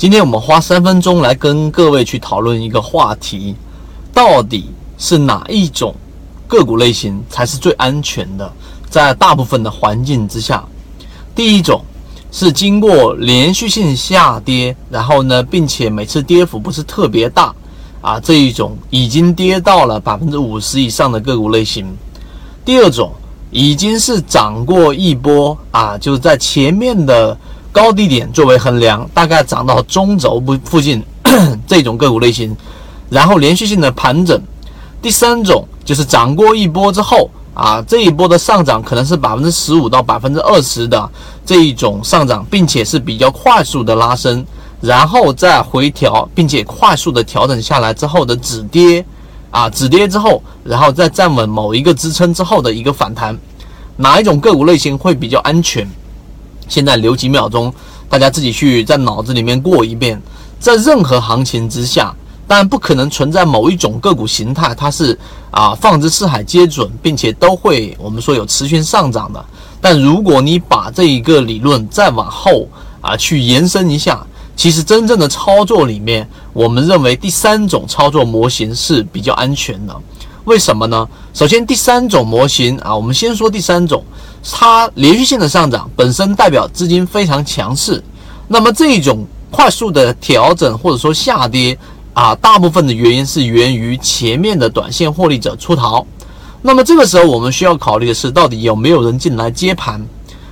今天我们花三分钟来跟各位去讨论一个话题，到底是哪一种个股类型才是最安全的？在大部分的环境之下，第一种是经过连续性下跌，然后呢，并且每次跌幅不是特别大啊，这一种已经跌到了百分之五十以上的个股类型。第二种已经是涨过一波啊，就是在前面的高低点作为衡量，大概涨到中轴部附近 这种个股类型，然后连续性的盘整。第三种就是涨过一波之后。啊，这一波的上涨可能是百分之十五到百分之二十的这一种上涨，并且是比较快速的拉升，然后再回调，并且快速的调整下来之后的止跌，啊，止跌之后，然后再站稳某一个支撑之后的一个反弹，哪一种个股类型会比较安全？现在留几秒钟，大家自己去在脑子里面过一遍，在任何行情之下。但不可能存在某一种个股形态，它是啊放之四海皆准，并且都会我们说有持续上涨的。但如果你把这一个理论再往后啊去延伸一下，其实真正的操作里面，我们认为第三种操作模型是比较安全的。为什么呢？首先，第三种模型啊，我们先说第三种，它连续性的上涨本身代表资金非常强势，那么这种快速的调整或者说下跌。啊，大部分的原因是源于前面的短线获利者出逃，那么这个时候我们需要考虑的是，到底有没有人进来接盘？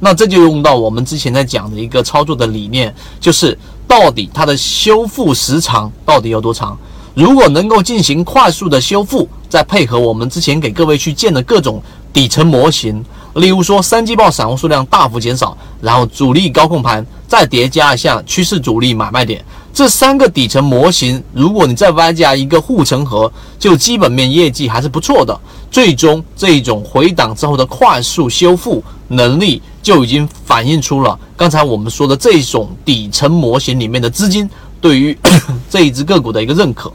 那这就用到我们之前在讲的一个操作的理念，就是到底它的修复时长到底有多长？如果能够进行快速的修复，再配合我们之前给各位去建的各种底层模型，例如说三季报散户数量大幅减少，然后主力高控盘，再叠加一下趋势主力买卖点。这三个底层模型，如果你再外加一个护城河，就基本面业绩还是不错的。最终这一种回档之后的快速修复能力，就已经反映出了刚才我们说的这种底层模型里面的资金对于 这一只个股的一个认可。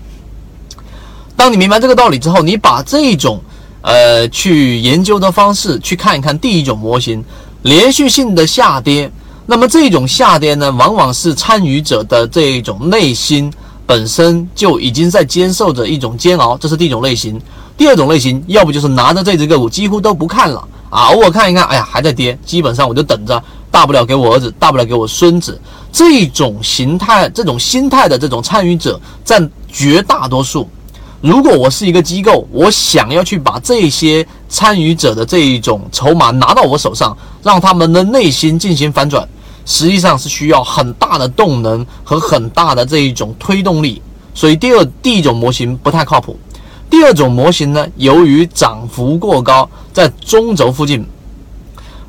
当你明白这个道理之后，你把这种呃去研究的方式去看一看第一种模型，连续性的下跌。那么这种下跌呢，往往是参与者的这一种内心本身就已经在接受着一种煎熬，这是第一种类型。第二种类型，要不就是拿着这只个股几乎都不看了啊，偶尔看一看，哎呀还在跌，基本上我就等着，大不了给我儿子，大不了给我孙子。这种形态、这种心态的这种参与者占绝大多数。如果我是一个机构，我想要去把这些参与者的这一种筹码拿到我手上，让他们的内心进行反转。实际上是需要很大的动能和很大的这一种推动力，所以第二第一种模型不太靠谱。第二种模型呢，由于涨幅过高，在中轴附近，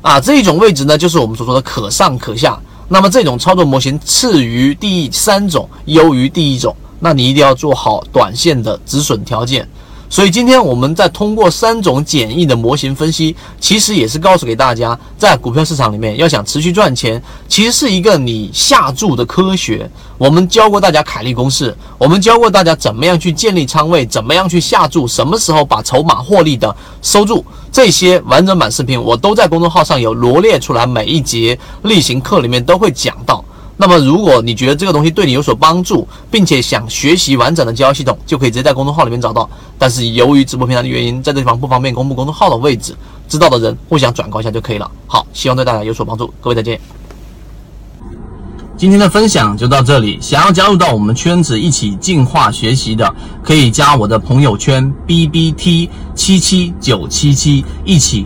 啊这一种位置呢，就是我们所说的可上可下。那么这种操作模型次于第三种，优于第一种，那你一定要做好短线的止损条件。所以今天我们在通过三种简易的模型分析，其实也是告诉给大家，在股票市场里面要想持续赚钱，其实是一个你下注的科学。我们教过大家凯利公式，我们教过大家怎么样去建立仓位，怎么样去下注，什么时候把筹码获利的收住，这些完整版视频我都在公众号上有罗列出来，每一节例行课里面都会讲到。那么，如果你觉得这个东西对你有所帮助，并且想学习完整的交易系统，就可以直接在公众号里面找到。但是由于直播平台的原因，在这地方不方便公布公众号的位置，知道的人互相转告一下就可以了。好，希望对大家有所帮助，各位再见。今天的分享就到这里，想要加入到我们圈子一起进化学习的，可以加我的朋友圈 B B T 七七九七七一起。